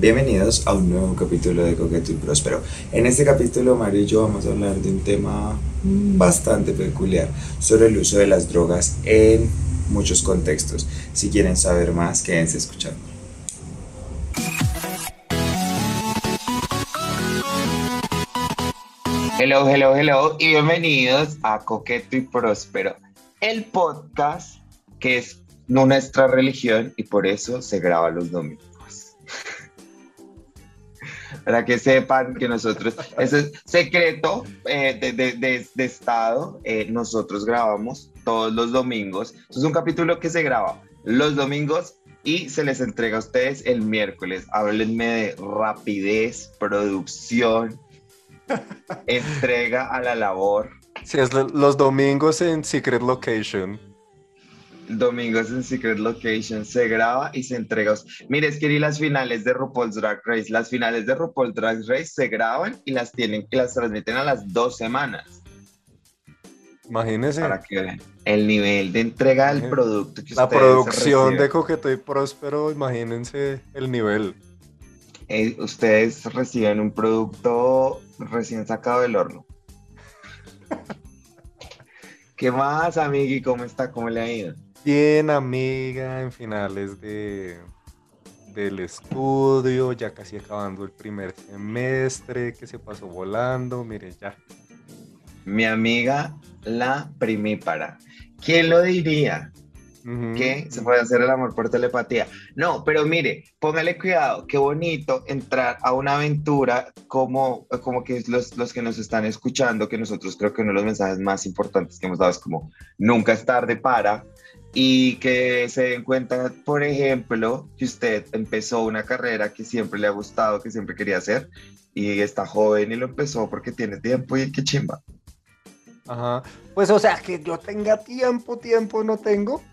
Bienvenidos a un nuevo capítulo de Coqueto y Próspero. En este capítulo, Mario y yo vamos a hablar de un tema bastante peculiar sobre el uso de las drogas en muchos contextos. Si quieren saber más, quédense escuchando. Hello, hello, hello y bienvenidos a Coqueto y Próspero, el podcast que es nuestra religión y por eso se graba los domingos. Para que sepan que nosotros, ese es secreto eh, de, Estado, eh, nosotros grabamos todos los domingos. es un capítulo que se graba los domingos y se les entrega a ustedes el miércoles. Háblenme de rapidez, producción, entrega a la labor. Sí, es los domingos en Secret Location. Domingos en Secret Location se graba y se entrega. Mire, es que las finales de RuPaul's Drag Race, las finales de RuPaul's Drag Race se graban y las tienen y las transmiten a las dos semanas. Imagínense. Para que vean el nivel de entrega del producto que La producción de Coqueto y Próspero, imagínense el nivel. Eh, ustedes reciben un producto recién sacado del horno. ¿Qué más, amigui? ¿Cómo está? ¿Cómo le ha ido? Bien, amiga, en finales de, del estudio, ya casi acabando el primer semestre que se pasó volando, mire ya. Mi amiga, la primípara. ¿Quién lo diría? que se puede hacer el amor por telepatía. No, pero mire, póngale cuidado, qué bonito entrar a una aventura como, como que los, los que nos están escuchando, que nosotros creo que uno de los mensajes más importantes que hemos dado es como nunca es tarde para, y que se den cuenta, por ejemplo, que usted empezó una carrera que siempre le ha gustado, que siempre quería hacer, y está joven y lo empezó porque tiene tiempo y qué chimba. Ajá. Pues o sea, que yo tenga tiempo, tiempo no tengo,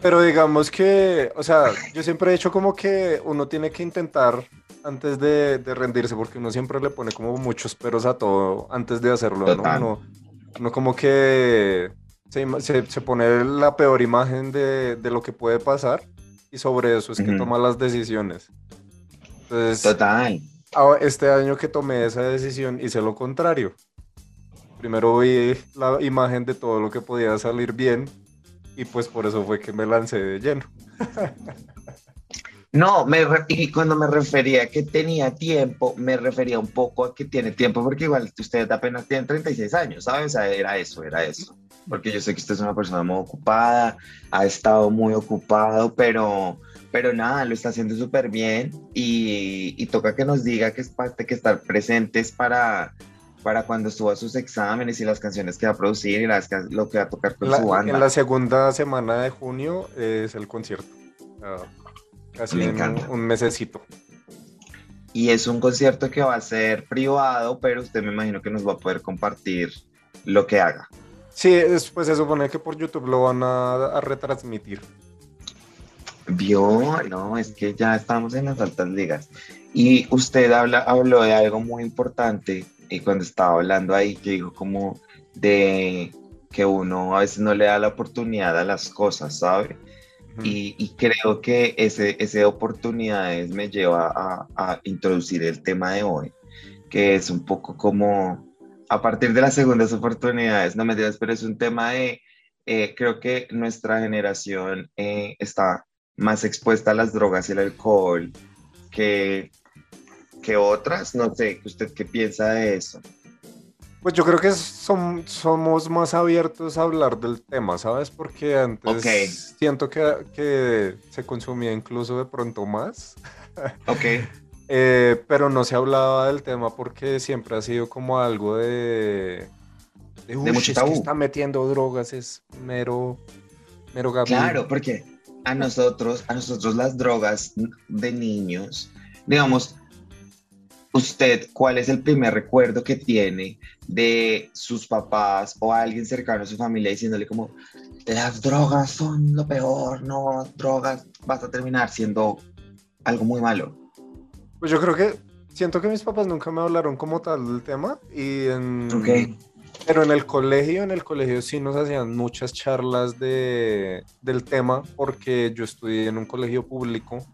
pero digamos que, o sea, yo siempre he dicho como que uno tiene que intentar antes de, rendirse, porque uno siempre le pone como muchos peros a todo antes de hacerlo, ¿no? Uno, como que se, se, pone la peor imagen de, de, lo que puede pasar y sobre eso es que toma las decisiones. Entonces, Total. Este año que tomé esa decisión hice lo contrario. Primero vi la imagen de todo lo que podía salir bien y pues por eso fue que me lancé de lleno. No, me y cuando me refería a que tenía tiempo, me refería un poco a que tiene tiempo, porque igual usted apenas tiene 36 años, ¿sabes? Era eso, era eso. Porque yo sé que usted es una persona muy ocupada, ha estado muy ocupado, pero, pero nada, lo está haciendo súper bien y, y, toca que nos diga que es parte que estar presentes para, para cuando suba sus exámenes y las canciones que va a producir y las, lo que va a tocar con su banda. En la segunda semana de junio es el concierto. casi en un mesecito. Y es un concierto que va a ser privado, pero usted me imagino que nos va a poder compartir lo que haga. Sí, después se supone que por YouTube lo van a, retransmitir. Vio, no, es que ya estamos en las altas ligas. Y usted habla, habló de algo muy importante y cuando estaba hablando ahí, que dijo como de que uno a veces no le da la oportunidad a las cosas, ¿sabe? y, creo que ese, ese oportunidades me lleva a, a, introducir el tema de hoy, que es un poco como a partir de las segundas oportunidades, no me digas, pero es un tema de, eh, creo que nuestra generación eh, está más expuesta a las drogas y el alcohol que que otras. No sé, ¿usted qué piensa de eso? Pues yo creo que somos más abiertos a hablar del tema, ¿sabes? Porque antes siento que, se consumía incluso de pronto más. Ok. Eh, pero no se hablaba del tema porque siempre ha sido como algo de... De, mucho es que está metiendo drogas, es mero... Mero Claro, porque a nosotros, a nosotros las drogas de niños, digamos, usted cuál es el primer recuerdo que tiene de sus papás o alguien cercano a su familia diciéndole como, las drogas son lo peor, no, drogas, vas a terminar siendo algo muy malo. Pues yo creo que siento que mis papás nunca me hablaron como tal del tema y en... Pero en el colegio, en el colegio sí nos hacían muchas charlas de, del tema porque yo estudié en un colegio público.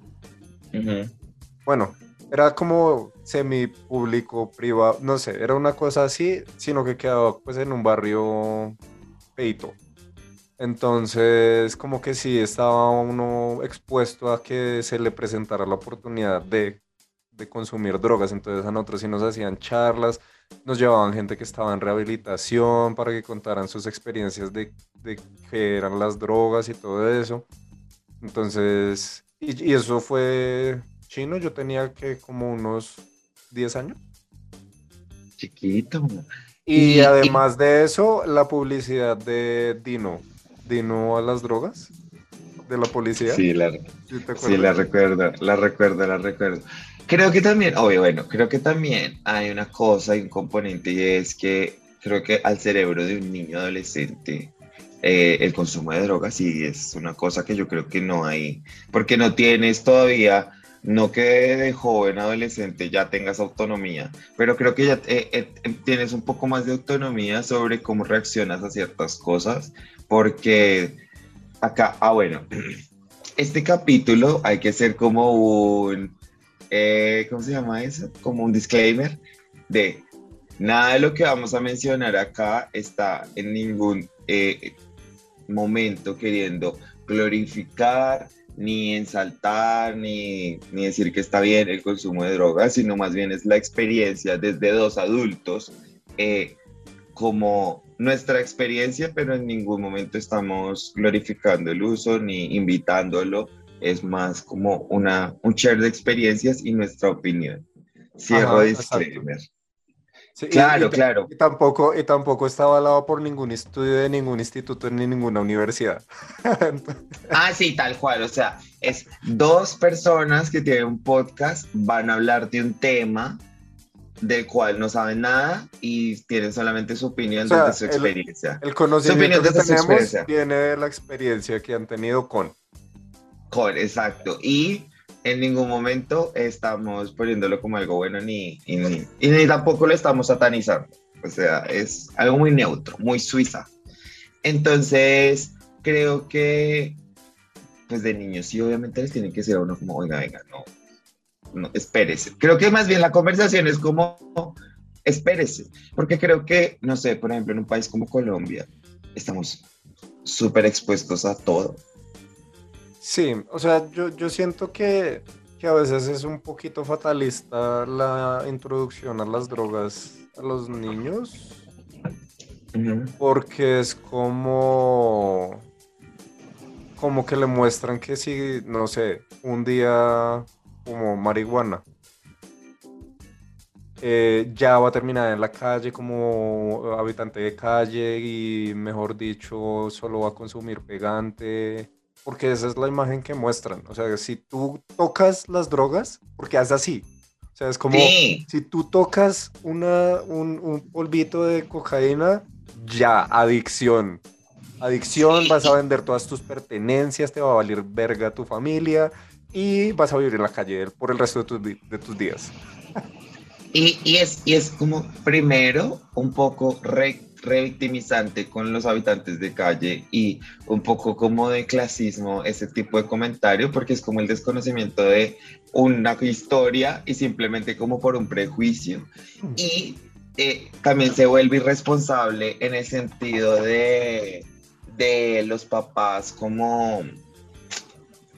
Bueno, era como semi público, privado, no sé, era una cosa así, sino que quedaba pues en un barrio peito. Entonces, como que sí estaba uno expuesto a que se le presentara la oportunidad de, de consumir drogas. Entonces, a nosotros sí nos hacían charlas, nos llevaban gente que estaba en rehabilitación para que contaran sus experiencias de, de qué eran las drogas y todo eso. Entonces, y, y eso fue chino, yo tenía que como unos 10 años. Chiquito. Y, además de eso, la publicidad de Dino. Dino a las drogas de la policía. Sí, la, sí, la recuerdo, la recuerdo, la recuerdo. Creo que también, obvio, bueno, creo que también hay una cosa y un componente y es que creo que al cerebro de un niño adolescente eh, el consumo de drogas sí es una cosa que yo creo que no hay, porque no tienes todavía no que de joven, adolescente ya tengas autonomía, pero creo que ya eh, eh, tienes un poco más de autonomía sobre cómo reaccionas a ciertas cosas, porque acá, ah bueno, este capítulo hay que hacer como un, eh, ¿cómo se llama eso? Como un disclaimer de nada de lo que vamos a mencionar acá está en ningún momento queriendo glorificar, ni ensaltar, ni, ni decir que está bien el consumo de drogas, sino más bien es la experiencia desde dos adultos, eh, como nuestra experiencia, pero en ningún momento estamos glorificando el uso ni invitándolo, es más como una, un share de experiencias y nuestra opinión. Cierro disclaimer claro, claro. Y tampoco, y tampoco está avalado por ningún estudio de ningún instituto ni ninguna universidad. ah, sí, tal cual. O sea, es dos personas que tienen un podcast, van a hablar de un tema del cual no saben nada y tienen solamente su opinión de su experiencia. El, conocimiento que tenemos viene de la experiencia que han tenido con. Con, exacto. Y en ningún momento estamos poniéndolo como algo bueno ni, ni, y ni tampoco lo estamos satanizando. O sea, es algo muy neutro, muy suiza. Entonces, creo que, pues de niños sí, obviamente les tiene que ser a uno como, oiga, venga, no, no, espérese. Creo que más bien la conversación es como, espérese, porque creo que, no sé, por ejemplo, en un país como Colombia, estamos súper expuestos a todo. Sí, o sea, yo, yo siento que, a veces es un poquito fatalista la introducción a las drogas a los niños. Porque es como. Como que le muestran que si, no sé, un día como marihuana. Eh, ya va a terminar en la calle como habitante de calle y mejor dicho solo va a consumir pegante porque esa es la imagen que muestran. O sea, si tú tocas las drogas, porque haces así. O sea, es como si tú tocas una, un, polvito de cocaína, ya, adicción. Adicción, vas a vender todas tus pertenencias, te va a valer verga tu familia y vas a vivir en la calle por el resto de, tus, de tus días. Y, y, es, y es como, primero, un poco recto revictimizante con los habitantes de calle y un poco como de clasismo ese tipo de comentario porque es como el desconocimiento de una historia y simplemente como por un prejuicio y eh, también se vuelve irresponsable en el sentido de, de los papás como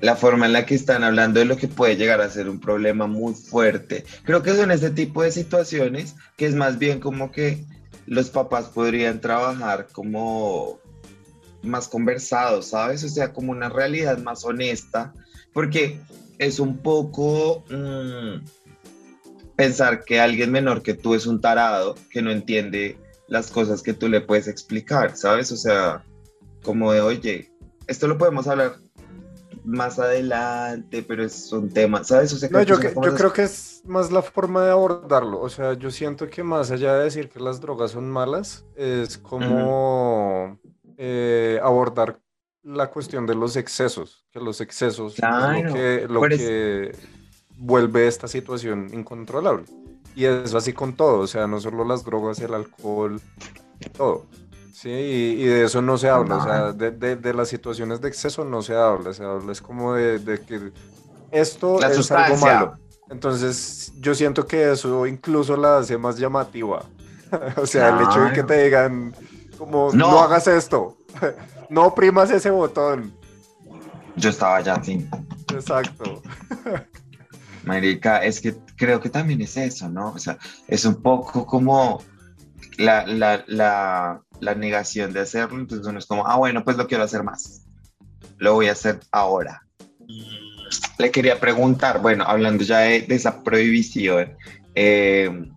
la forma en la que están hablando de lo que puede llegar a ser un problema muy fuerte. Creo que son ese tipo de situaciones que es más bien como que los papás podrían trabajar como más conversados, ¿sabes? O sea, como una realidad más honesta, porque es un poco mm, pensar que alguien menor que tú es un tarado que no entiende las cosas que tú le puedes explicar, ¿sabes? O sea, como de, oye, esto lo podemos hablar más adelante, pero es un tema, ¿sabes? O sea, no, yo, yo creo que es más la forma de abordarlo. O sea, yo siento que más allá de decir que las drogas son malas, es como eh, abordar la cuestión de los excesos, que los excesos es lo que, lo que vuelve esta situación incontrolable. Y es así con todo, o sea, no solo las drogas, el alcohol, todo. Sí, y, de eso no se habla, o sea, de, las situaciones de exceso no se habla, se habla es como de, que esto es algo malo. Entonces, yo siento que eso incluso la hace más llamativa. o sea, el hecho de que te digan, como, no, hagas esto, no oprimas ese botón. Yo estaba ya así. Exacto. Marica, es que creo que también es eso, ¿no? O sea, es un poco como la, la negación de hacerlo, entonces uno es como, ah, bueno, pues lo quiero hacer más. Lo voy a hacer ahora le quería preguntar, bueno, hablando ya de, esa prohibición, eh,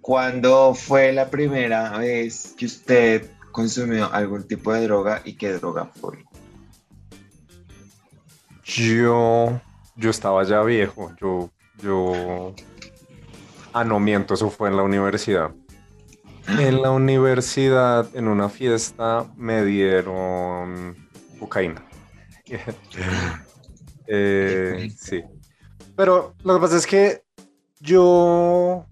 ¿cuándo fue la primera vez que usted consumió algún tipo de droga y qué droga fue? Yo, yo estaba ya viejo, yo, yo, ah, no miento, eso fue en la universidad. En la universidad, en una fiesta, me dieron cocaína. Eh, sí. Pero lo que pasa es que yo,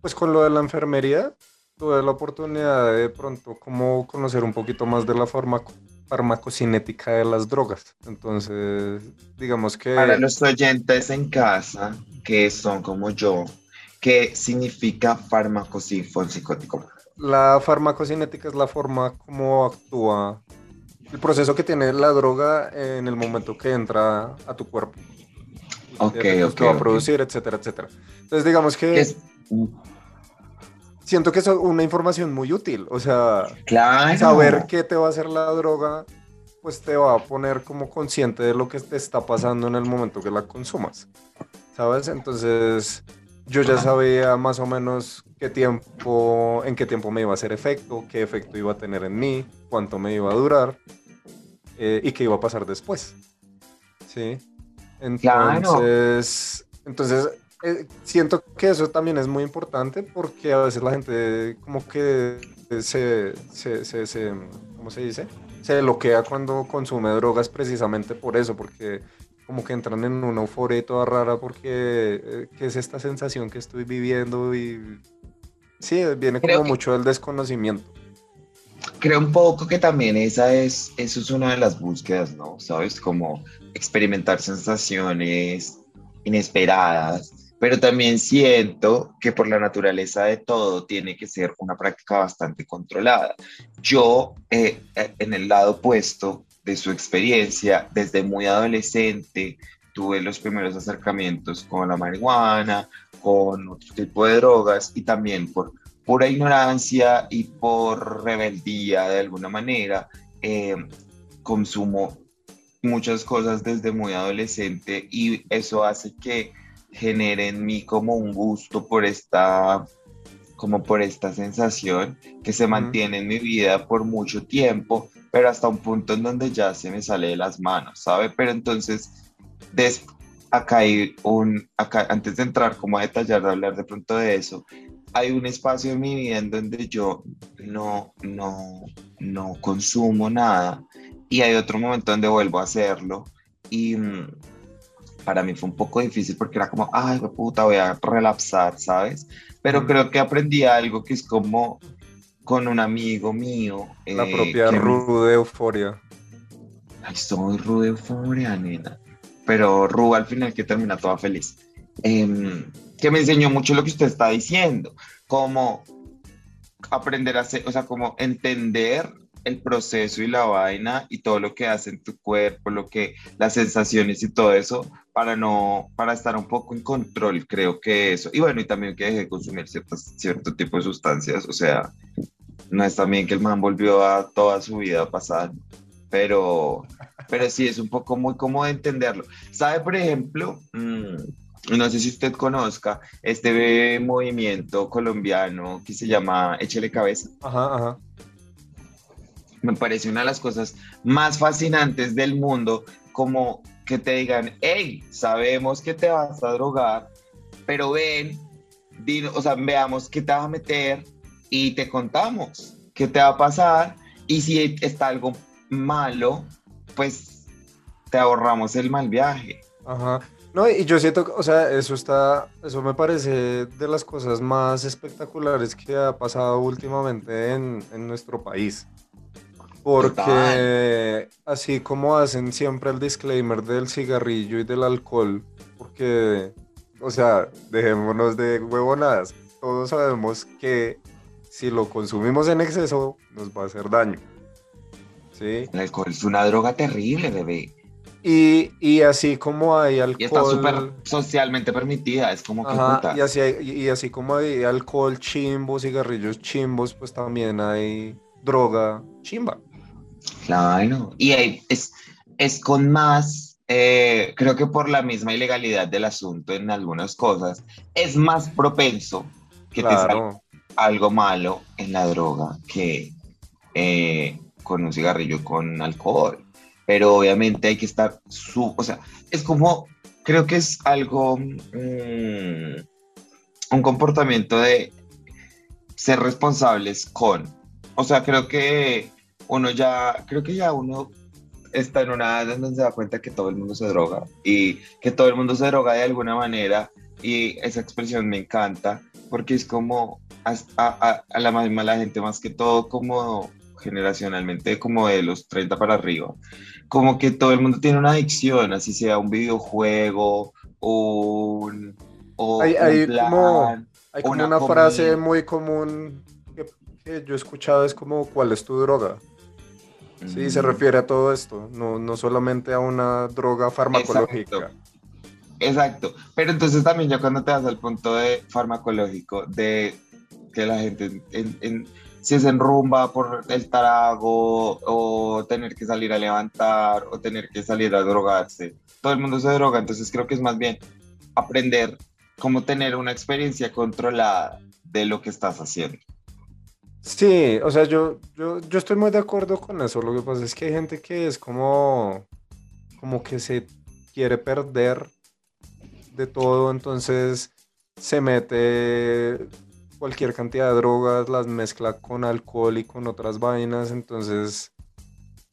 pues con lo de la enfermería, tuve la oportunidad de, pronto como conocer un poquito más de la farmacocinética de las drogas. Entonces, digamos que... Para los oyentes en casa, que son como yo, ¿qué significa farmacopsicótico? La farmacocinética es la forma como actúa el proceso que tiene la droga en el momento que entra a tu cuerpo. Ok, ok. Que va a producir, etcétera, etcétera. Entonces, digamos que. Siento que es una información muy útil. O sea, saber qué te va a hacer la droga, pues te va a poner como consciente de lo que te está pasando en el momento que la consumas. ¿Sabes? Entonces, yo ya sabía más o menos qué tiempo, en qué tiempo me iba a hacer efecto, qué efecto iba a tener en mí, cuánto me iba a durar eh, y qué iba a pasar después. ¿Sí? Entonces, entonces eh, siento que eso también es muy importante porque a veces la gente como que se, se, se, se ¿cómo se dice? Se bloquea cuando consume drogas precisamente por eso, porque como que entran en una euforia toda rara porque eh, ¿qué es esta sensación que estoy viviendo? Y sí, viene como mucho del desconocimiento. Creo un poco que también esa es, eso es una de las búsquedas, ¿no? Sabes, como experimentar sensaciones inesperadas, pero también siento que por la naturaleza de todo tiene que ser una práctica bastante controlada. Yo, eh, eh, en el lado opuesto, de su experiencia desde muy adolescente. Tuve los primeros acercamientos con la marihuana, con otro tipo de drogas y también por pura ignorancia y por rebeldía de alguna manera, eh, consumo muchas cosas desde muy adolescente y eso hace que genere en mí como un gusto por esta como por esta sensación que se mantiene en mi vida por mucho tiempo pero hasta un punto en donde ya se me sale de las manos, ¿sabe? Pero entonces, des, acá hay un, acá, antes de entrar como a detallar, de hablar de pronto de eso, hay un espacio en mi vida en donde yo no, no, no consumo nada y hay otro momento donde vuelvo a hacerlo y mm, para mí fue un poco difícil porque era como, ay, puta, voy a relapsar, ¿sabes? Pero creo que aprendí algo que es como con un amigo mío. La eh, propia Ru de Euforia. Ay, soy Ru de Euforia, nena. Pero Ru al final que termina toda feliz. Em, que me enseñó mucho lo que usted está diciendo. Como aprender a hacer, o sea, como entender el proceso y la vaina y todo lo que hace en tu cuerpo, lo que las sensaciones y todo eso para no para estar un poco en control, creo que eso. Y bueno, y también que deje de consumir ciertas cierto tipo de sustancias, o sea, no es también que el man volvió a toda su vida pasada, pero, pero sí es un poco muy cómodo entenderlo. ¿Sabe, por ejemplo? Mm, no sé si usted conozca este movimiento colombiano que se llama Échele Cabeza. Ajá, ajá. Me parece una de las cosas más fascinantes del mundo, como que te digan, hey, sabemos que te vas a drogar, pero ven, o sea, veamos qué te vas a meter, y te contamos qué te va a pasar y si está algo malo, pues te ahorramos el mal viaje. Ajá. No, y yo siento, o sea, eso está, eso me parece de las cosas más espectaculares que ha pasado últimamente en, en nuestro país. Porque así como hacen siempre el disclaimer del cigarrillo y del alcohol, porque o sea, dejémonos de huevonadas. Todos sabemos que si lo consumimos en exceso nos va a hacer daño. ¿Sí? El alcohol es una droga terrible, bebé. Y, así como hay alcohol. Y está súper socialmente permitida, es como que. y, así y así como hay alcohol chimbo, cigarrillos chimbos, pues también hay droga chimba. Claro, y es, es con más, eh, creo que por la misma ilegalidad del asunto en algunas cosas, es más propenso que te salga algo malo en la droga que eh, con un cigarrillo con alcohol. Pero obviamente hay que estar su, o sea, es como, creo que es algo, mm, un comportamiento de ser responsables con, o sea, creo que uno ya, creo que ya uno está en una edad donde se da cuenta que todo el mundo se droga y que todo el mundo se droga de alguna manera y esa expresión me encanta porque es como a, a, a la misma la gente más que todo como generacionalmente como de los 30 para arriba, como que todo el mundo tiene una adicción, así sea un videojuego o un... O hay, hay como, hay como una, frase muy común que, yo he escuchado, es como, ¿cuál es tu droga? Sí, se mm. refiere a todo esto, no, no solamente a una droga farmacológica. Exacto. pero entonces también ya cuando te vas al punto de farmacológico, de que la gente en si se enrumba por el tarago o tener que salir a levantar o tener que salir a drogarse. Todo el mundo se droga, entonces creo que es más bien aprender cómo tener una experiencia controlada de lo que estás haciendo. Sí, o sea, yo, yo, yo estoy muy de acuerdo con eso. Lo que pasa es que hay gente que es como, como que se quiere perder de todo, entonces se mete cualquier cantidad de drogas, las mezcla con alcohol y con otras vainas, entonces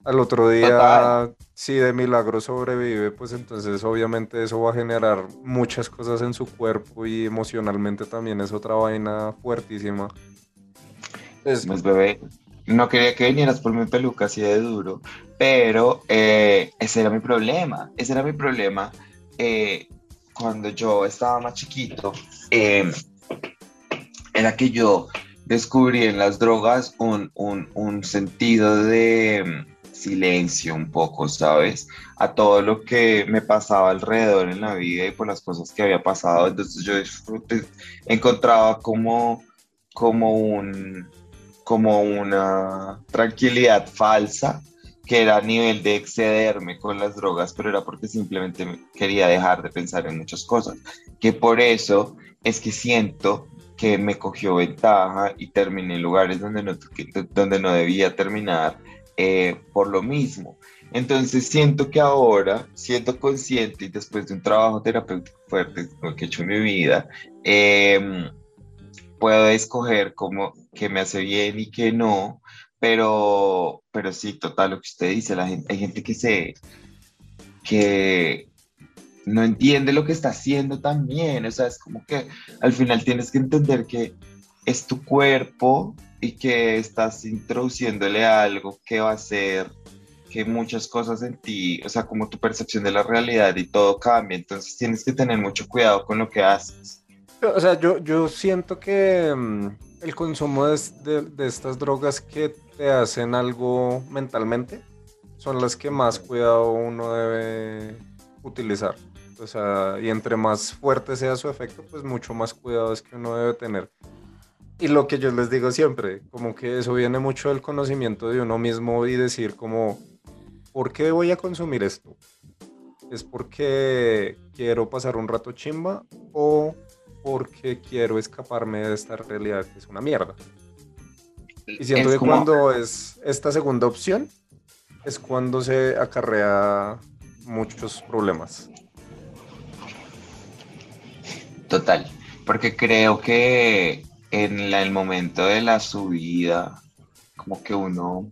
al otro día, si de milagro sobrevive, pues entonces obviamente eso va a generar muchas cosas en su cuerpo y emocionalmente también es otra vaina fuertísima. Bebé, no quería que vinieras por mi peluca así de duro, pero eh, ese era mi problema, ese era mi problema eh, cuando yo estaba más chiquito. Eh, era que yo descubrí en las drogas un, sentido de mm, silencio un poco, ¿sabes? A todo lo que me pasaba alrededor en la vida y por las cosas que había pasado. Entonces yo disfruté, encontraba como, como, un, como una tranquilidad falsa que era a nivel de excederme con las drogas, pero era porque simplemente quería dejar de pensar en muchas cosas. Que por eso es que siento que me cogió ventaja y terminé en lugares donde no, donde no debía terminar eh, por lo mismo. Entonces siento que ahora, siento consciente y después de un trabajo terapéutico fuerte que he hecho en mi vida, em, puedo escoger como que me hace bien y que no, pero, pero sí, total, lo que usted dice, la gente, hay gente que se, que, no entiende lo que está haciendo también. O sea, es como que al final tienes que entender que es tu cuerpo y que estás introduciéndole algo que va a hacer que muchas cosas en ti, o sea, como tu percepción de la realidad y todo cambia. Entonces tienes que tener mucho cuidado con lo que haces. O sea, yo, yo siento que mm, el consumo de, de estas drogas que te hacen algo mentalmente son las que más cuidado uno debe utilizar. O sea, y entre más fuerte sea su efecto, pues mucho más cuidado es que uno debe tener. Y lo que yo les digo siempre, como que eso viene mucho del conocimiento de uno mismo y decir como, ¿por qué voy a consumir esto? ¿Es porque quiero pasar un rato chimba o porque quiero escaparme de esta realidad que es una mierda? Y siento que cuando es esta segunda opción, es cuando se acarrea muchos problemas. Total, porque creo que en el momento de la subida, como que uno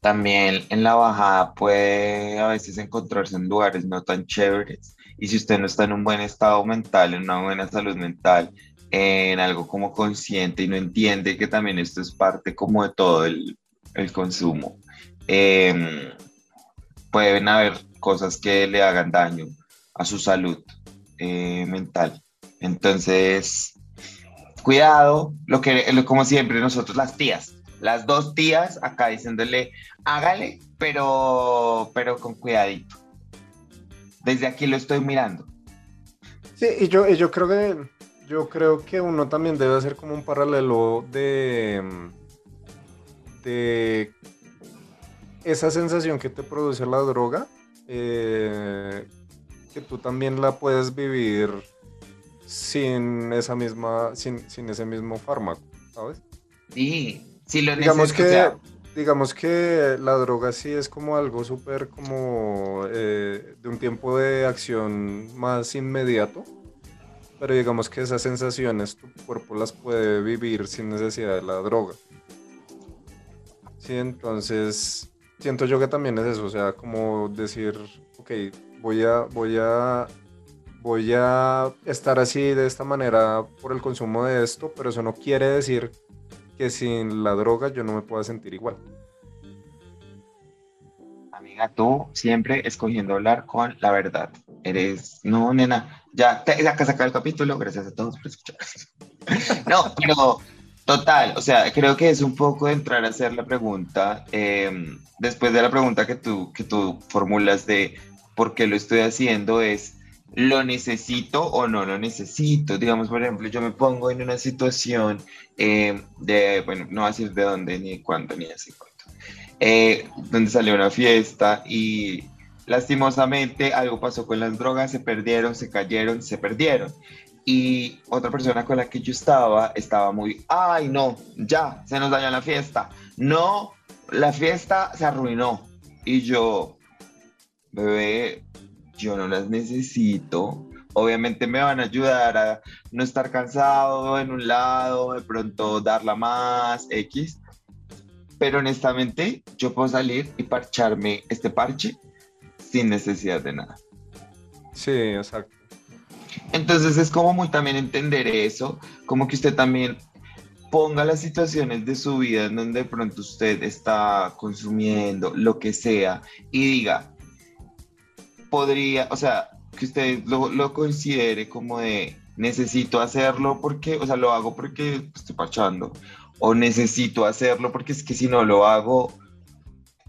también en la bajada puede a veces encontrarse en lugares no tan chéveres. Y si usted no está en un buen estado mental, en una buena salud mental, en algo como consciente y no entiende que también esto es parte como de todo el, consumo, em, pueden haber cosas que le hagan daño a su salud eh, mental. Entonces, cuidado, lo que, como siempre, nosotros las tías, las dos tías acá diciéndole, hágale, pero, pero con cuidadito. Desde aquí lo estoy mirando. Sí, y yo, yo creo que yo creo que uno también debe hacer como un paralelo de, de esa sensación que te produce la droga, eh, que tú también la puedes vivir sin esa misma, sin, ese mismo fármaco, ¿sabes? Sí, si lo digamos que, digamos que la droga sí es como algo súper como eh, de un tiempo de acción más inmediato pero digamos que esas sensaciones tu cuerpo las puede vivir sin necesidad de la droga. Sí, entonces siento yo que también es eso, o sea, como decir, ok, voy a, voy a, voy a estar así de esta manera por el consumo de esto, pero eso no quiere decir que sin la droga yo no me pueda sentir igual. Amiga, tú siempre escogiendo hablar con la verdad. Eres, no, nena, ya, te, ya sacar el capítulo, gracias a todos por escuchar. no, pero total, o sea, creo que es un poco entrar a hacer la pregunta, em, después de la pregunta que tú, que tú formulas de por qué lo estoy haciendo, es, ¿lo necesito o no lo necesito? Digamos, por ejemplo, yo me pongo en una situación em, de, bueno, no voy a decir de dónde, ni cuándo, ni así cuánto, eh, donde salió una fiesta y Lastimosamente algo pasó con las drogas, se perdieron, se cayeron, se perdieron. Y otra persona con la que yo estaba estaba muy, ay no, ya, se nos dañó la fiesta. No, la fiesta se arruinó. Y yo, bebé, yo no las necesito. Obviamente me van a ayudar a no estar cansado en un lado, de pronto darla más, X. Pero honestamente, yo puedo salir y parcharme este parche sin necesidad de nada. Sí, exacto. Entonces es como muy también entender eso, como que usted también ponga las situaciones de su vida en donde de pronto usted está consumiendo lo que sea y diga, podría, o sea, que usted lo, lo considere como de necesito hacerlo porque, o sea, lo hago porque estoy parchando, o necesito hacerlo porque es que si no lo hago,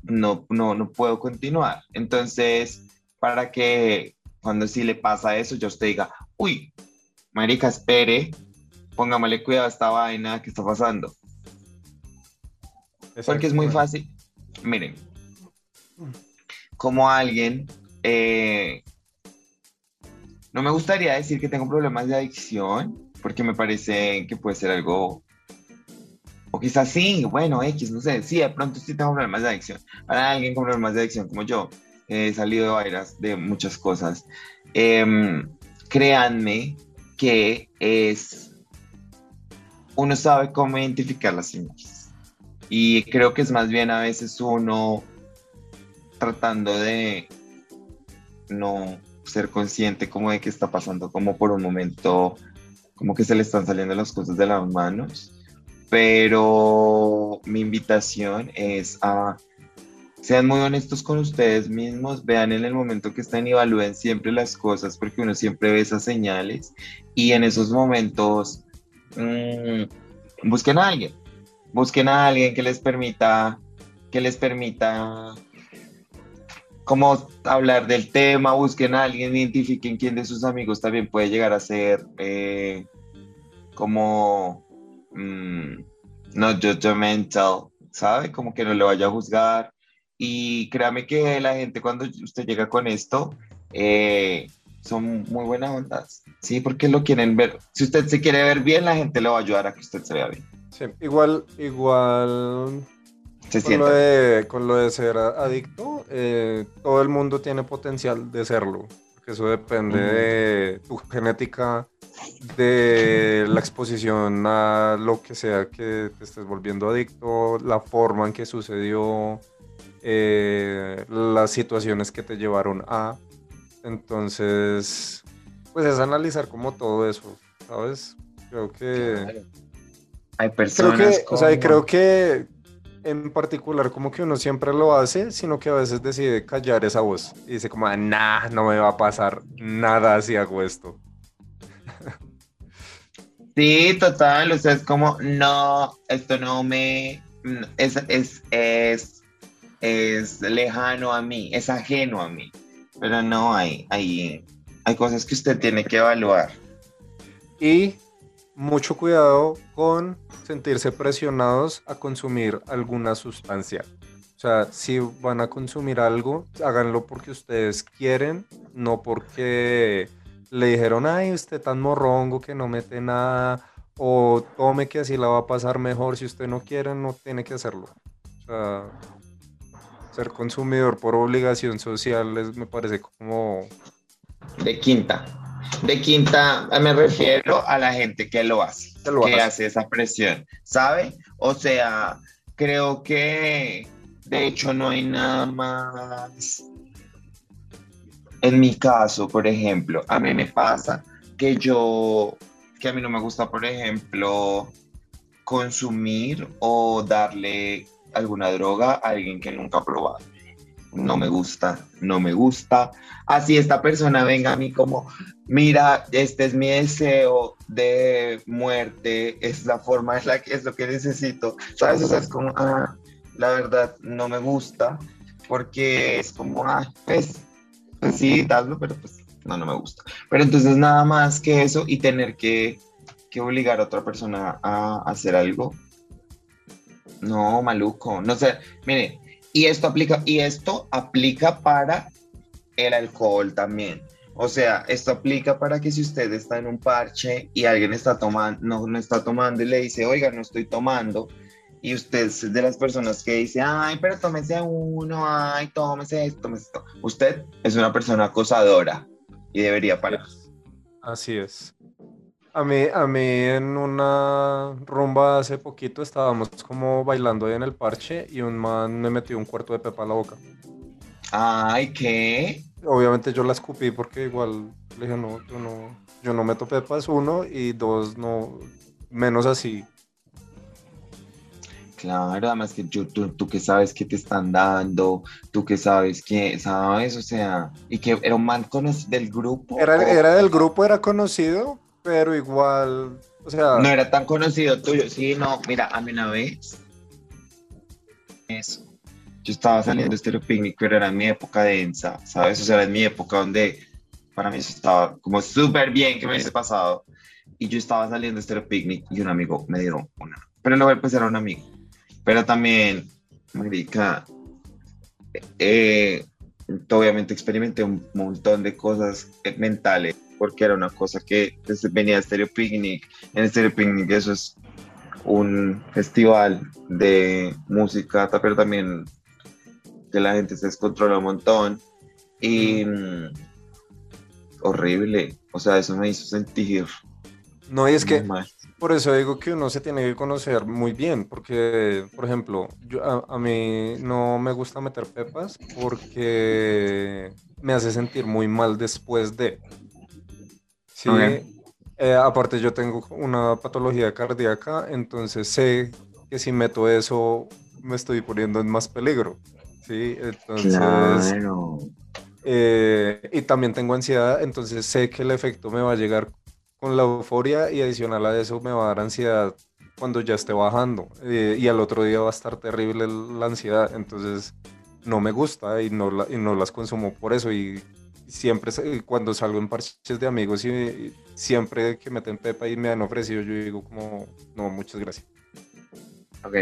no, no, no puedo continuar. Entonces, para que cuando sí le pasa eso, yo usted diga, uy, marica, espere, póngamele cuidado a esta vaina que está pasando. Porque es muy fácil. Miren, como alguien, eh, no me gustaría decir que tengo problemas de adicción, porque me parece que puede ser algo o quizás sí, bueno, X, no sé, sí, de pronto sí tengo problemas de adicción. Para alguien con problemas de adicción como yo, he salido de vairas de muchas cosas. Em, créanme que es, uno sabe cómo identificar las señales. Y creo que es más bien a veces uno tratando de no ser consciente como de que está pasando como por un momento, como que se le están saliendo las cosas de las manos pero mi invitación es a sean muy honestos con ustedes mismos, vean en el momento que están y evalúen siempre las cosas porque uno siempre ve esas señales y en esos momentos mm, busquen a alguien, busquen a alguien que les permita, que les permita como hablar del tema, busquen a alguien, identifiquen quién de sus amigos también puede llegar a ser eh, como Mm, no judgmental, ¿sabe? Como que no le vaya a juzgar. Y créame que la gente cuando usted llega con esto, eh, son muy buenas ondas, ¿sí? Porque lo quieren ver. Si usted se quiere ver bien, la gente le va a ayudar a que usted se vea bien. Sí, igual, igual. Se con, lo de, con lo de ser adicto, eh, todo el mundo tiene potencial de serlo. Porque eso depende de tu genética, de la exposición a lo que sea que te estés volviendo adicto, la forma en que sucedió, eh, las situaciones que te llevaron a. Entonces, pues es analizar como todo eso, ¿sabes? Creo que... Hay personas... Creo que, o sea, creo que en particular como que uno siempre lo hace, sino que a veces decide callar esa voz y dice como, nah, no me va a pasar nada si hago esto. Sí, total, o sea, es como, no, esto no me, es, es, es, es lejano a mí, es ajeno a mí, pero no, hay, hay, hay cosas que usted tiene que evaluar. Y mucho cuidado con sentirse presionados a consumir alguna sustancia. O sea, si van a consumir algo, háganlo porque ustedes quieren, no porque le dijeron, ay, usted tan morrongo que no mete nada, o tome que así la va a pasar mejor. Si usted no quiere, no tiene que hacerlo. Ser consumidor por obligación social me parece como... De quinta. De quinta me refiero a la gente que lo hace, que hace esa presión, ¿sabe? O sea, creo que de hecho no hay nada más. En mi caso, por ejemplo, a mí me pasa que yo, que a mí no me gusta, por ejemplo, consumir o darle alguna droga a alguien que nunca ha probado no me gusta, no me gusta. Así esta persona venga a mí como, mira, este es mi deseo de muerte, es la forma, es, la, es lo que necesito. ¿Sabes? O sea, es como, ah, la verdad, no me gusta, porque es como, ah, pues, pues sí, dalo, pero pues no, no me gusta. Pero entonces nada más que eso y tener que, que obligar a otra persona a hacer algo. No, maluco. No sé, mire, y esto aplica, y esto aplica para el alcohol también. O sea, esto aplica para que si usted está en un parche y alguien está tomando, no, no está tomando y le dice, oiga, no estoy tomando, y usted es de las personas que dice, ay, pero tómese uno, ay, tómese esto, tómese esto. Usted es una persona acosadora y debería parar. Así es. A mí, a mí en una rumba hace poquito estábamos como bailando ahí en el parche y un man me metió un cuarto de pepa en la boca. Ay, ¿qué? Obviamente yo la escupí porque igual le dije, no, yo no, yo no meto pepas, uno, y dos, no, menos así. Claro, además que tú, tú que sabes que te están dando, tú que sabes que, ¿sabes? O sea, y que era un man del grupo. Era, era del grupo, era conocido, pero igual, o sea... No era tan conocido tuyo, sí, no, mira, a mí una vez, eso, yo estaba saliendo de Stereo Picnic, pero era en mi época densa, ¿sabes? O sea, era en mi época donde para mí eso estaba como súper bien que me hubiese pasado, y yo estaba saliendo de Stereo Picnic y un amigo me dio una, pero no pues era un amigo, pero también, marica, eh, obviamente experimenté un montón de cosas mentales porque era una cosa que venía de Stereo Picnic. En Stereo Picnic eso es un festival de música, pero también que la gente se descontrola un montón. Y mm, horrible, o sea, eso me hizo sentir. No, y es que por eso digo que uno se tiene que conocer muy bien, porque, por ejemplo, yo, a, mí no me gusta meter pepas porque me hace sentir muy mal después de. Sí, eh, aparte yo tengo una patología cardíaca, entonces sé que si meto eso me estoy poniendo en más peligro. Sí, entonces... Eh, y también tengo ansiedad, entonces sé que el efecto me va a llegar con la euforia y adicional a eso me va a dar ansiedad cuando ya esté bajando. Eh, y al otro día va a estar terrible la ansiedad, entonces no me gusta y no, y no las consumo por eso. Y siempre cuando salgo en parches de amigos y siempre que meten pepa y me han ofrecido, yo digo como, no, muchas gracias. Ok.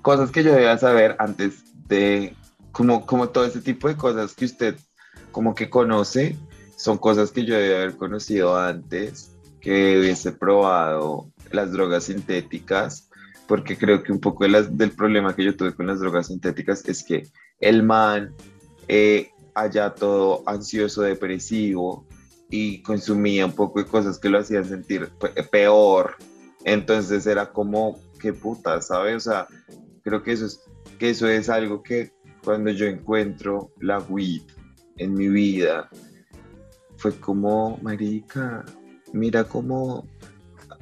Cosas que yo debía saber antes de, como, como todo ese tipo de cosas que usted como que conoce, son cosas que yo debía haber conocido antes, que hubiese probado las drogas sintéticas, porque creo que un poco de las, del problema que yo tuve con las drogas sintéticas es que el man eh, allá todo ansioso, depresivo y consumía un poco de cosas que lo hacían sentir peor. Entonces era como, qué puta, ¿sabes? O sea, creo que eso es, que eso es algo que cuando yo encuentro la weed en mi vida, fue como, marica, mira como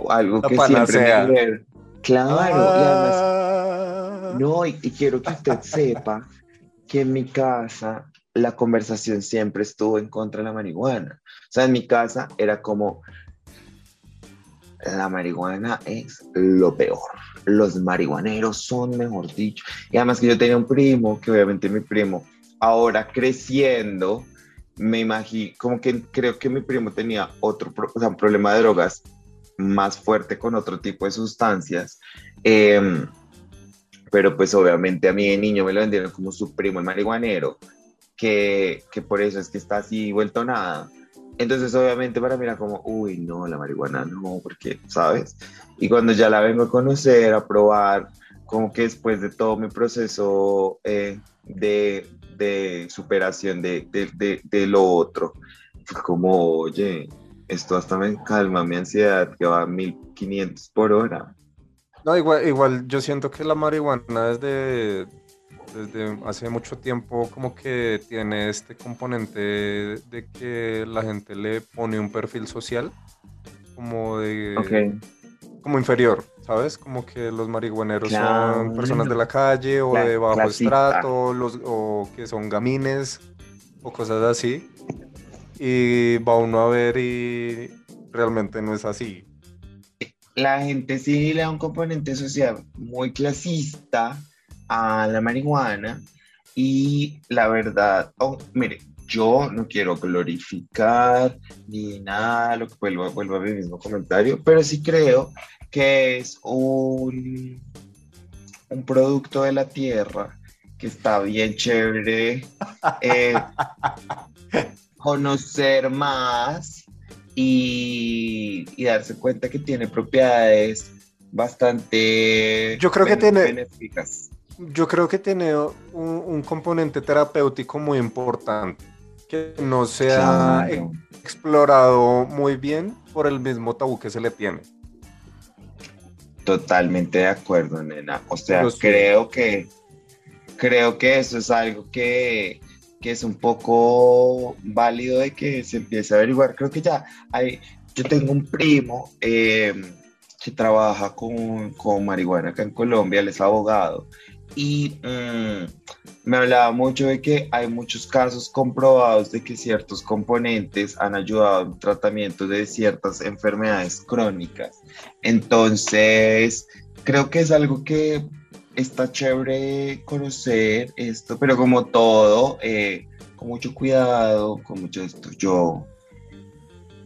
algo que siempre me Claro, y además, ah. no, y, quiero que usted sepa que en mi casa la conversación siempre estuvo en contra de la marihuana. O sea, en mi casa era como, la marihuana es lo peor. Los marihuaneros son, mejor dicho. Y además que yo tenía un primo, que obviamente mi primo, ahora creciendo, me imagino, como que creo que mi primo tenía otro, o sea, un problema de drogas más fuerte con otro tipo de sustancias. Em, pero pues obviamente a mí de niño me lo vendieron como su primo el marihuanero, que, que por eso es que está así vuelto nada. Entonces obviamente para mí era como, uy, no, la marihuana no, porque, ¿sabes? Y cuando ya la vengo a conocer, a probar, como que después de todo mi proceso eh, de, de, superación de, de, de, lo otro, como, oye, esto hasta me calma mi ansiedad que va a 1500 por hora. No, igual, igual yo siento que la marihuana desde, desde hace mucho tiempo como que tiene este componente de que la gente le pone un perfil social como de como inferior, ¿sabes? Como que los marihuaneros son personas de la calle o de bajo estrato, los, o que son gamines o cosas así y va uno a ver y realmente no es así. La gente sí le da un componente social muy clasista a la marihuana y la verdad, oh, mire, yo no quiero glorificar ni nada, lo que vuelvo, vuelvo a mi mismo comentario, pero sí creo que es un, un producto de la tierra que está bien chévere. Eh, conocer más y, darse cuenta que tiene propiedades bastante yo creo que tiene benéficas. Yo creo que tiene un, componente terapéutico muy importante que no se ha explorado muy bien por el mismo tabú que se le tiene. Totalmente de acuerdo, nena. O sea, creo que creo que eso es algo que que es un poco válido de que se empiece a averiguar. Creo que ya hay, yo tengo un primo eh, que trabaja con, con, marihuana acá en Colombia, él es abogado, y mm, me hablaba mucho de que hay muchos casos comprobados de que ciertos componentes han ayudado en tratamiento de ciertas enfermedades crónicas. Entonces, creo que es algo que está chévere conocer esto, pero como todo, eh, con mucho cuidado, con mucho esto, yo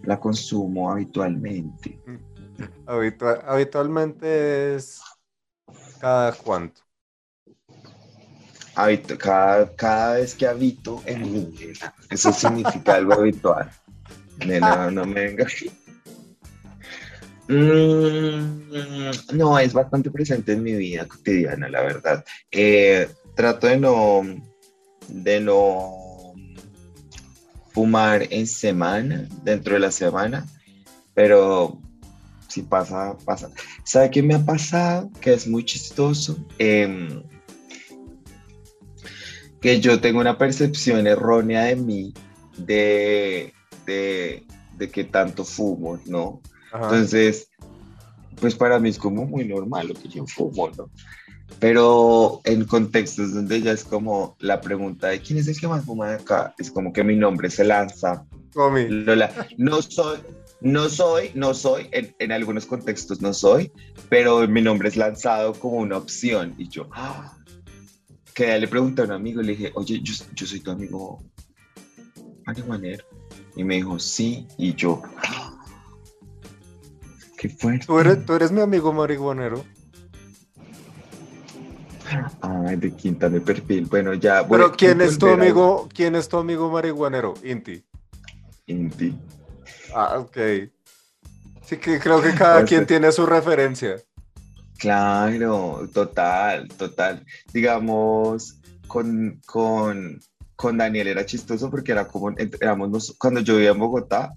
la consumo habitualmente. habitualmente es cada cuánto. Cada, cada vez que habito en Eso significa algo habitual. no, no me venga. Mm, no, es bastante presente en mi vida cotidiana, la verdad. Eh, trato de no, de no fumar en semana, dentro de la semana, pero si pasa, pasa. ¿Sabe qué me ha pasado? Que es muy chistoso. Em, que yo tengo una percepción errónea de mí, de, de, de que tanto fumo, ¿no? Entonces, pues para mí es como muy normal lo que yo fumo, ¿no? Pero en contextos donde ya es como la pregunta de quién es el que más fuma de acá, es como que mi nombre se lanza. Lola, no soy, no soy, no soy, en, algunos contextos no soy, pero mi nombre es lanzado como una opción. Y yo, ¡ah! Que le pregunté a un amigo y le dije, oye, yo, yo soy tu amigo marihuanero. Y me dijo, sí, y yo, ¡ah! Qué fuerte. ¿Tú eres, tú eres mi amigo marihuanero. Ay, de quinta de perfil. Bueno, ya. Pero ¿quién es tu amigo? ¿Quién es tu amigo marihuanero? Inti. Inti. Ah, ok. Sí que creo que cada quien tiene su referencia. Claro, total, total. Digamos, con, con, con Daniel era chistoso porque era como, éramos, cuando yo vivía en Bogotá,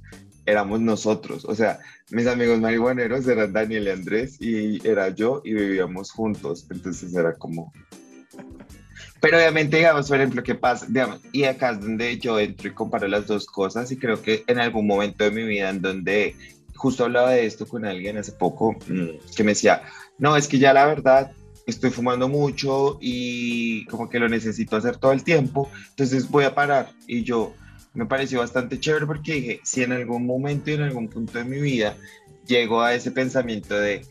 éramos nosotros. O sea, mis amigos marihuaneros eran Daniel y Andrés y era yo y vivíamos juntos. Entonces era como... Pero obviamente, digamos, por ejemplo, ¿qué pasa? Digamos, y acá es donde yo entro y comparo las dos cosas y creo que en algún momento de mi vida en donde justo hablaba de esto con alguien hace poco mm, que me decía, no, es que ya la verdad estoy fumando mucho y como que lo necesito hacer todo el tiempo, entonces voy a parar. Y yo me pareció bastante chévere porque dije, si en algún momento y en algún punto de mi vida llego a ese pensamiento de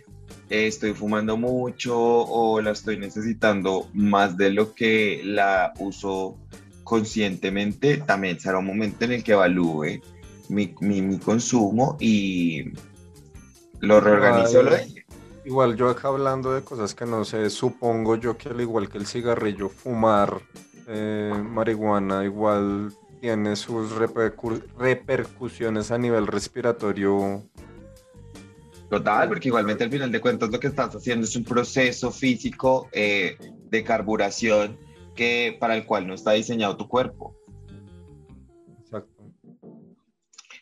eh, estoy fumando mucho o la estoy necesitando más de lo que la uso conscientemente, también será un momento en el que evalúe mi, mi, consumo y lo reorganizo. Igual, igual yo acá hablando de cosas que no sé, supongo yo que al igual que el cigarrillo, fumar eh, marihuana igual tiene sus repercusiones a nivel respiratorio. Total, porque igualmente al final de cuentas lo que estás haciendo es un proceso físico eh, de carburación que, para el cual no está diseñado tu cuerpo.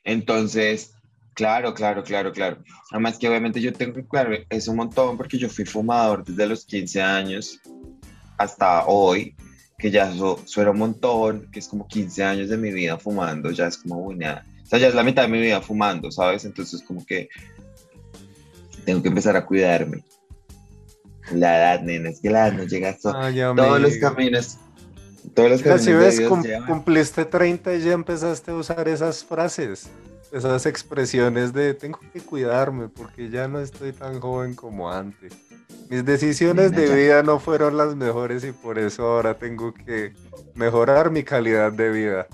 Entonces, claro, claro, claro, claro. Además que obviamente yo tengo que claro, es un montón porque yo fui fumador desde los 15 años hasta hoy, que ya eso, era un montón, que es como 15 años de mi vida fumando, ya es como una, o sea, ya es la mitad de mi vida fumando, ¿sabes? Entonces como que tengo que empezar a cuidarme. La edad, nena, es que la edad no llega a todos los caminos todos los caminos ves, cumpliste 30 y ya empezaste a usar esas frases, esas expresiones de tengo que cuidarme porque ya no estoy tan joven como antes. Mis decisiones de vida no fueron las mejores y por eso ahora tengo que mejorar mi calidad de vida.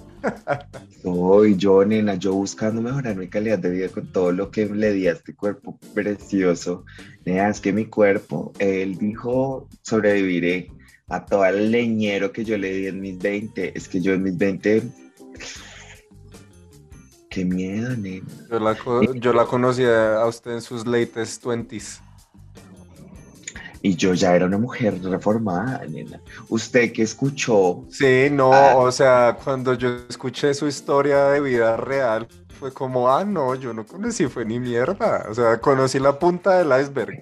Soy yo, nena, yo buscando mejorar mi calidad de vida con todo lo que le di a este cuerpo precioso. Nena, es que mi cuerpo, él dijo, sobreviviré a todo el leñero que yo le di en mis 20. Es que yo en mis 20. Qué miedo, nena. Yo la, yo la conocí a usted en sus latest 20s. Y yo ya era una mujer reformada, nena. Usted que escuchó. Sí, no, ah. o sea, cuando yo escuché su historia de vida real, fue como, ah, no, yo no conocí, fue ni mierda. O sea, conocí la punta del iceberg.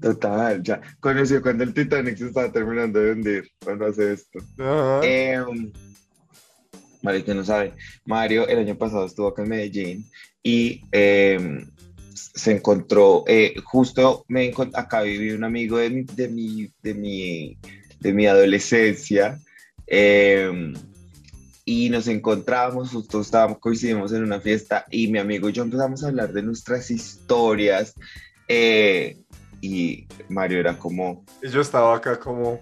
Total, ya conoció cuando el Titanic se estaba terminando de hundir, cuando hace esto. Eh, Mario, que no sabe, Mario el año pasado estuvo acá en Medellín y em, se encontró, eh, justo me acá viví un amigo de mi, de mi, de mi, de mi adolescencia em, y nos encontramos, justo estábamos, coincidimos en una fiesta y mi amigo y yo empezamos a hablar de nuestras historias. Eh, y Mario era como... Yo estaba acá como...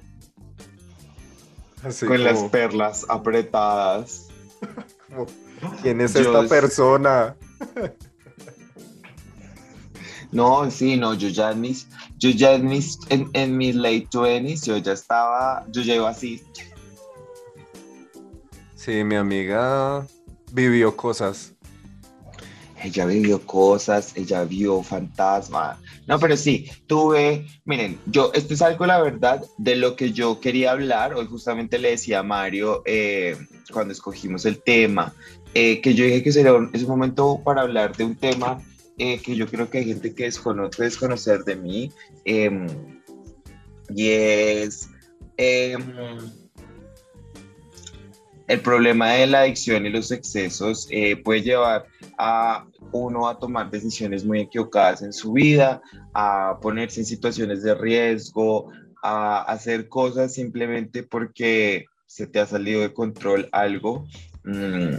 con las perlas apretadas. ¿Quién es esta persona? no, sí, no, yo ya en mis, yo ya en mis, en, mis late 20s, yo ya estaba, yo ya iba así. Sí, mi amiga vivió cosas ella vivió cosas, ella vio fantasmas. No, pero sí, tuve, miren, yo, esto es algo, la verdad, de lo que yo quería hablar. Hoy justamente le decía a Mario, eh, cuando escogimos el tema, eh, que yo dije que sería un, es un momento para hablar de un tema eh, que yo creo que hay gente que desconoce, desconocer de mí, em, y es em, el problema de la adicción y los excesos puede llevar a uno a tomar decisiones muy equivocadas en su vida, a ponerse en situaciones de riesgo, a hacer cosas simplemente porque se te ha salido de control algo mm,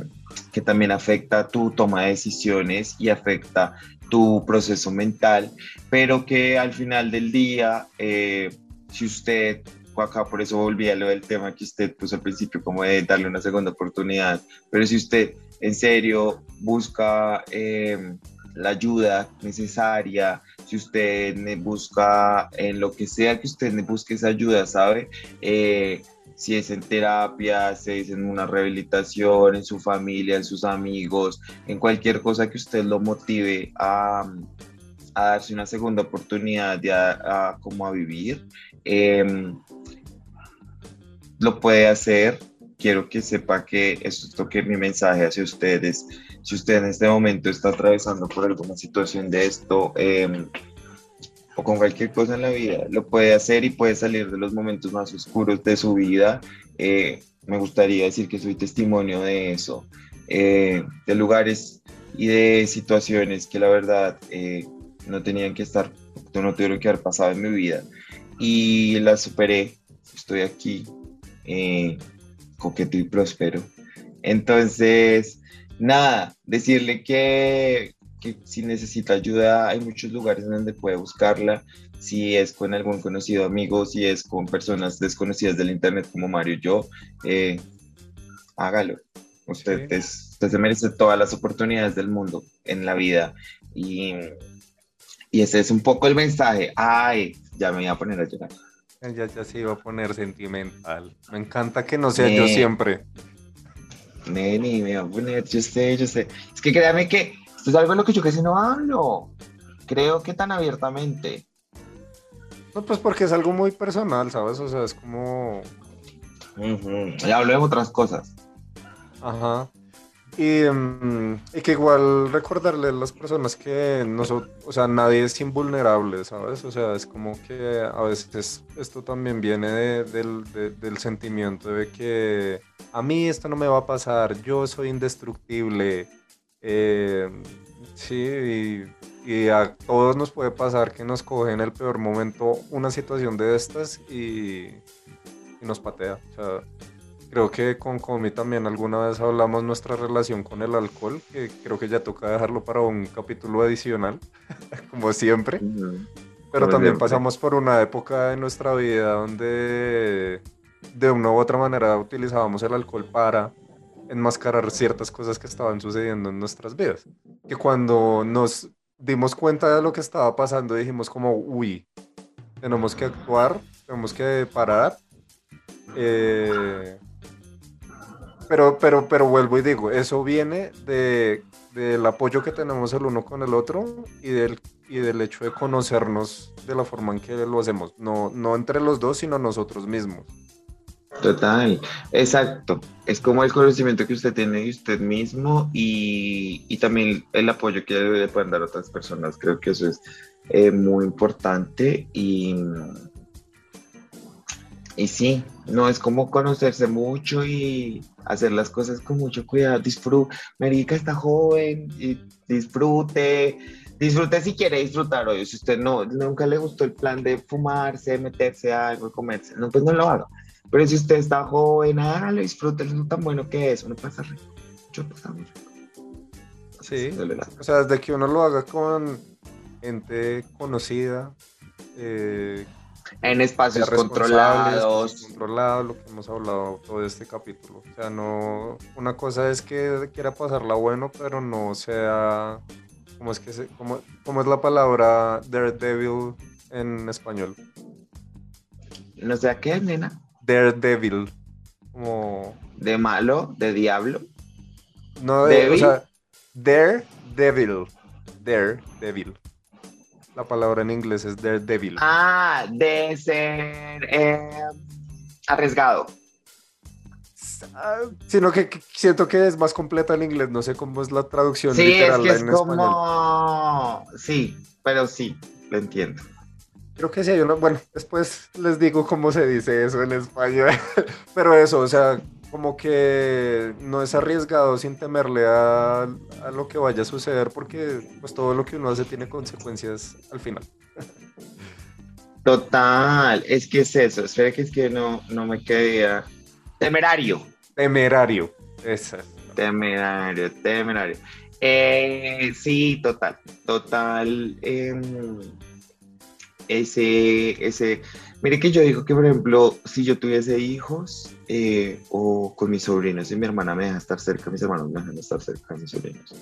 que también afecta tu toma de decisiones y afecta tu proceso mental, pero que al final del día, eh, si usted acá por eso volví a lo del tema que usted puso al principio, como de darle una segunda oportunidad. Pero si usted en serio busca eh, la ayuda necesaria, si usted busca en lo que sea que usted busque esa ayuda, ¿sabe? Eh, si es en terapia, si es en una rehabilitación, en su familia, en sus amigos, en cualquier cosa que usted lo motive a, a darse una segunda oportunidad de a, a vivir. Em, lo puede hacer. Quiero que sepa que esto que mi mensaje hacia ustedes. Si usted en este momento está atravesando por alguna situación de esto em, o con cualquier cosa en la vida, lo puede hacer y puede salir de los momentos más oscuros de su vida. Eh, me gustaría decir que soy testimonio de eso. eh, de lugares y de situaciones que la verdad eh, no tenían que estar, no tuvieron que haber pasado en mi vida. Y las superé, estoy aquí, eh, coqueto y próspero. Entonces, nada, decirle que, que si necesita ayuda, hay muchos lugares donde puede buscarla si es con algún conocido amigo, si es con personas desconocidas del internet como Mario y yo, eh, hágalo. Usted, usted se merece todas las oportunidades del mundo en la vida y, y ese es un poco el mensaje. Ay, ya me voy a poner a llorar. Ya, ya se iba a poner sentimental. Me encanta que no sea yo siempre. Neni, me voy a poner, yo sé, yo sé. Es que créame que esto es algo de lo que yo casi no hablo. Creo que tan abiertamente. No, pues porque es algo muy personal, ¿sabes? O sea, es como... Ya hablo de otras cosas. Ajá. Y, mm, y, que igual recordarle a las personas que no o sea, nadie es invulnerable, ¿sabes? O sea, es como que a veces esto también viene del, del, sentimiento de que a mí esto no me va a pasar, yo soy indestructible. Eh, sí, y y a todos nos puede pasar que nos coge en el peor momento una situación de estas y, nos patea. O sea, creo que con Comi también alguna vez hablamos nuestra relación con el alcohol, que creo que ya toca dejarlo para un capítulo adicional, como siempre. Pero también pasamos por una época de nuestra vida donde de una u otra manera utilizábamos el alcohol para enmascarar ciertas cosas que estaban sucediendo en nuestras vidas. Que cuando nos dimos cuenta de lo que estaba pasando dijimos como, uy, tenemos que actuar, tenemos que parar. Eh, pero, pero, pero vuelvo y digo, eso viene de, del apoyo que tenemos el uno con el otro y del, y del hecho de conocernos de la forma en que lo hacemos, no, no entre los dos, sino nosotros mismos. Total, exacto. Es como el conocimiento que usted tiene de usted mismo y, y también el apoyo que le pueden dar otras personas. Creo que eso es eh, muy importante y, y sí, no es como conocerse mucho y hacer las cosas con mucho cuidado. Disfrute, Merica está joven, y disfrute, disfrute si quiere disfrutar hoy. Si usted no, nunca le gustó el plan de fumarse, meterse a algo, comerse, no, pues no lo haga pero si usted está joven, hágalo, disfrútelo, es tan bueno que es, uno pasa rico. Yo pasamos Sí, o sea, desde que uno lo haga con gente conocida, eh, en espacios controlados. Controlados, lo que hemos hablado todo este capítulo. O sea, no. Una cosa es que quiera pasarla bueno, pero no sea. ¿Cómo es que se, cómo, cómo es la palabra daredevil en español? No sé a qué, nena. Daredevil. Como... ¿De malo? ¿De diablo? No, de, o sea, Daredevil. Daredevil. La palabra en inglés es Daredevil. Ah, de ser eh, arriesgado. Ah, sino que, siento que es más completa en inglés, no sé cómo es la traducción literal es en como... Sí, pero sí, lo entiendo. Creo que sí hay uno, bueno, después les digo cómo se dice eso en español, pero eso, o sea, como que no es arriesgado sin temerle a, a, lo que vaya a suceder porque pues todo lo que uno hace tiene consecuencias al final. Total, es que es eso, espera que es que no, no me quedé temerario. Temerario, esa. Temerario, temerario. Eh, sí, total, total. Eh, ese, ese, mire que yo digo que, por ejemplo, si yo tuviese hijos eh, o con mis sobrinos y mi hermana me deja estar cerca, mis hermanos me dejan estar cerca de mis sobrinos,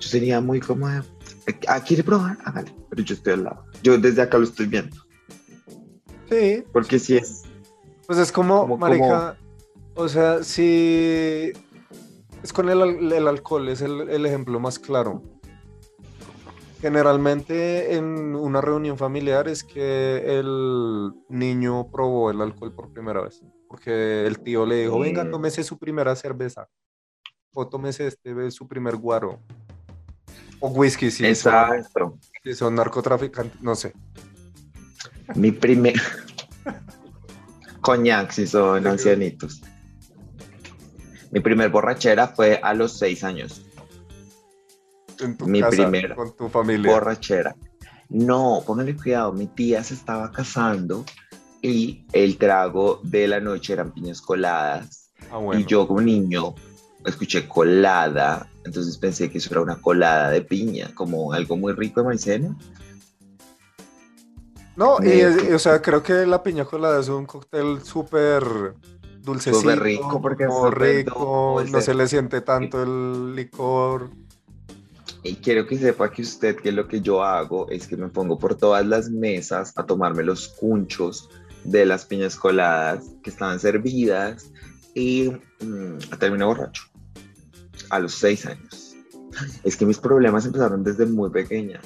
yo sería muy como, ¿ah, ¿quiere probar? Hágale, pero yo estoy al lado. Yo desde acá lo estoy viendo. Sí. Porque si es... Pues es como, marica, o sea, si... Es con el, el alcohol, es el, el ejemplo más claro Generalmente en una reunión familiar es que el niño probó el alcohol por primera vez, porque el tío le dijo, venga, tómese su primera cerveza, o tómese este, su primer guaro, o whisky, si Exacto. Son, si son narcotraficantes, no sé. Mi primer... Coñac, si son ancianitos. Mi primer borrachera fue a los seis años. En tu Mi casa, primera con tu familia. borrachera. No, póngale cuidado, mi tía se estaba casando y el trago de la noche eran piñas coladas. Ah, bueno. Y yo como niño escuché colada, entonces pensé que eso era una colada de piña, como algo muy rico de maicena. No, y, o sea, creo que la piña colada es un cóctel súper dulcecito, Súper rico porque es rico, dulce. no se le siente tanto el licor. Y quiero que sepa que usted que lo que yo hago es que me pongo por todas las mesas a tomarme los cunchos de las piñas coladas que estaban servidas y mm, terminé borracho a los seis años. Es que mis problemas empezaron desde muy pequeña.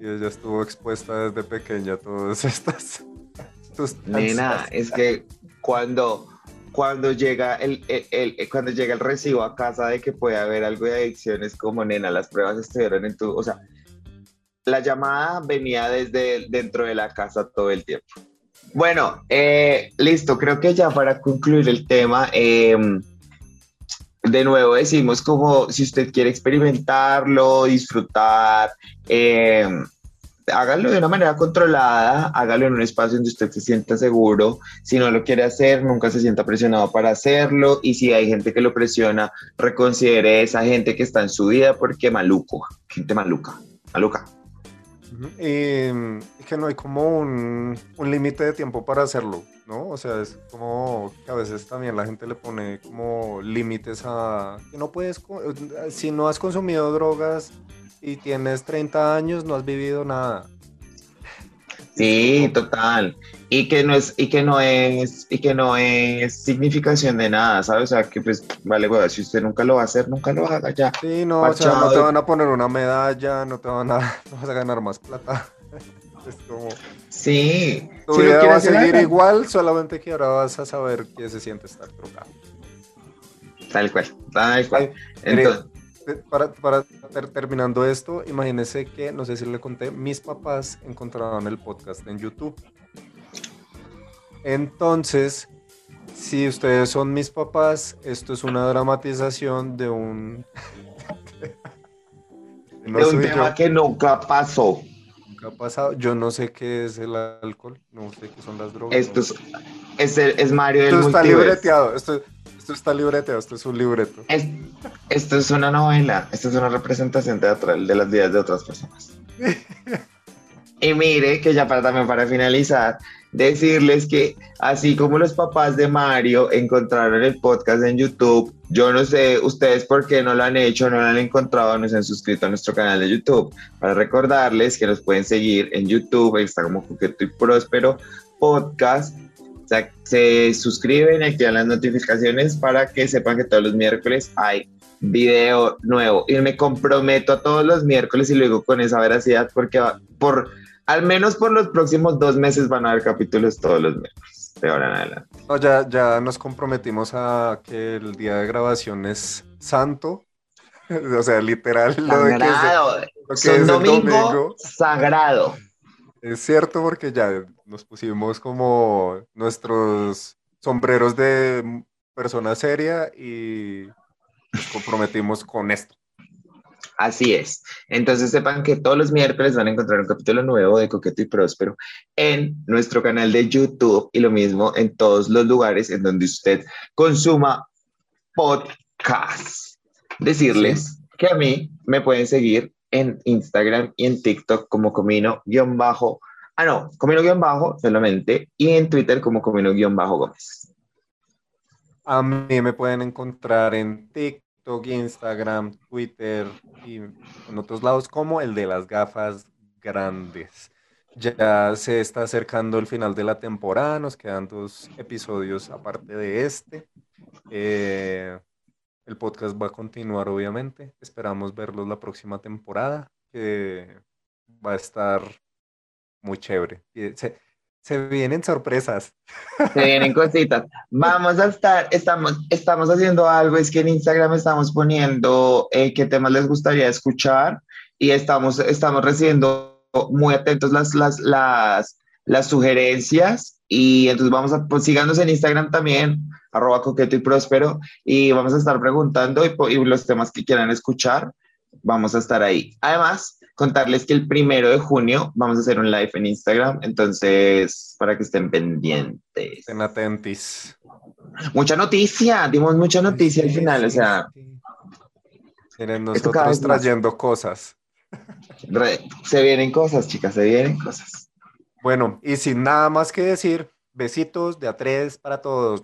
Y ella estuvo expuesta desde pequeña a todas estas. tus Nena, es que cuando, cuando, llega el, el- el- cuando llega el recibo a casa de que puede haber algo de adicción, es como, nena, las pruebas estuvieron en tu... O sea, la llamada venía desde dentro de la casa todo el tiempo. Bueno, eh, listo, creo que ya para concluir el tema, eh, de nuevo decimos como si usted quiere experimentarlo, disfrutar, eh, hágalo de una manera controlada, hágalo en un espacio donde usted se sienta seguro. Si no lo quiere hacer, nunca se sienta presionado para hacerlo. Y si hay gente que lo presiona, reconsidere esa gente que está en su vida porque maluco, gente maluca, maluca. Ujú. Y, mm, y que no hay como un, un límite de tiempo para hacerlo, ¿no? O sea, es como que a veces también la gente le pone como límites a que no puedes, si no has consumido drogas y tienes 30 años, no has vivido nada. Sí, total. Y que no es, y que no es, y que no es significación de nada, ¿sabes? O sea, que pues, vale, güey, si usted nunca lo va a hacer, nunca lo haga ya. Sí, no, o sea, no te van a poner una medalla, no te van a, no vas a ganar más plata. Es como, Sí. tu si vida va a seguir igual, solamente que ahora vas a saber qué se siente estar drogado. Tal cual, tal cual. Entonces, para, para ter- terminando esto, imagínense que, no sé si le conté, mis papás encontraron el podcast en YouTube. Entonces, si ustedes son mis papás, esto es una dramatización de un... no de un tema yo, que nunca pasó. nunca ha pasado. Yo no sé qué es el alcohol, no sé qué son las drogas. Esto no es, es, el- es Mario del Esto está multiverso. libreteado, esto, esto está libreteado, esto es un libreto. Es- esto es una novela, esto es una representación teatral de las vidas de otras personas. y mire que ya para también para finalizar, decirles que así como los papás de Mario encontraron el podcast en YouTube, yo no sé ustedes por qué no lo han hecho, no lo han encontrado, no se han suscrito a nuestro canal de YouTube. Para recordarles que nos pueden seguir en YouTube, está como Coqueto y Próspero Podcast. Sea, se suscriben y activan las notificaciones para que sepan que todos los miércoles hay video nuevo. Y me comprometo a todos los miércoles y luego con esa veracidad porque va- por al menos por los próximos dos meses van a haber capítulos todos los miércoles de ahora en adelante. No, ya, ya nos comprometimos a que el día de grabación es santo. O sea, literal, lo de que es, Sagrado. lo que es el domingo, domingo. sagrado. Es cierto porque ya nos pusimos como nuestros sombreros de persona seria y nos comprometimos con esto. Así es. Entonces sepan que todos los miércoles van a encontrar un capítulo nuevo de Coqueto y Próspero en nuestro canal de YouTube y lo mismo en todos los lugares en donde usted consuma podcast. Decirles que a mí me pueden seguir en Instagram y en TikTok como comino guion bajo, ah no, comino guion bajo solamente y en Twitter como comino guion bajo Gómez. A mí me pueden encontrar en TikTok, Instagram, Twitter y en otros lados como el de las gafas grandes. Ya se está acercando el final de la temporada, nos quedan dos episodios aparte de este. Eh, el podcast va a continuar, obviamente. Esperamos verlos la próxima temporada, que va a estar muy chévere. Se, se vienen sorpresas. Se vienen cositas. Vamos a estar, estamos, estamos haciendo algo, es que en Instagram estamos poniendo eh, qué temas les gustaría escuchar y estamos, estamos recibiendo muy atentos las, las, las, las sugerencias y entonces vamos a, pues síganos en Instagram también arroba coqueto y próspero, y vamos a estar preguntando y, y los temas que quieran escuchar, vamos a estar ahí. Además, contarles que el primero de junio vamos a hacer un live en Instagram, entonces para que estén pendientes. Estén atentis. Mucha noticia, dimos mucha noticia al final, o sea. Miren, nosotros trayendo cosas. se vienen cosas, chicas, se vienen cosas. Bueno, y sin nada más que decir, besitos de a tres para todos.